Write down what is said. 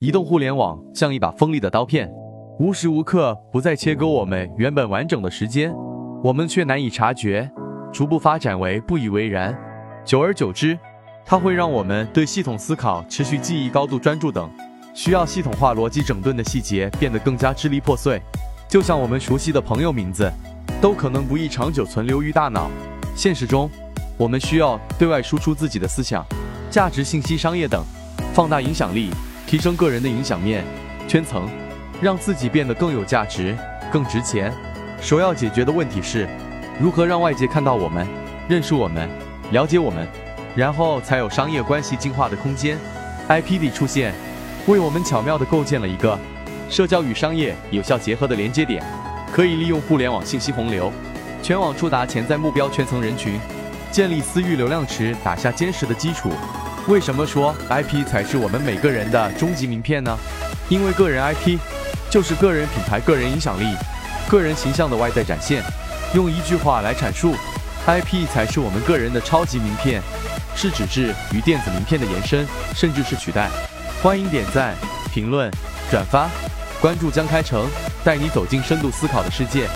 移动互联网像一把锋利的刀片，无时无刻不在切割我们原本完整的时间，我们却难以察觉，逐步发展为不以为然。久而久之，它会让我们对系统思考、持续记忆、高度专注等需要系统化逻辑整顿的细节变得更加支离破碎。就像我们熟悉的朋友名字，都可能不易长久存留于大脑。现实中，我们需要对外输出自己的思想、价值、信息、商业等，放大影响力。提升个人的影响面、圈层，让自己变得更有价值、更值钱。首要解决的问题是，如何让外界看到我们、认识我们、了解我们，然后才有商业关系进化的空间。IP 的出现，为我们巧妙地构建了一个社交与商业有效结合的连接点，可以利用互联网信息洪流，全网触达潜在目标圈层人群，建立私域流量池，打下坚实的基础。为什么说 IP 才是我们每个人的终极名片呢？因为个人 IP 就是个人品牌、个人影响力、个人形象的外在展现。用一句话来阐述，IP 才是我们个人的超级名片，是纸质与电子名片的延伸，甚至是取代。欢迎点赞、评论、转发、关注江开成，带你走进深度思考的世界。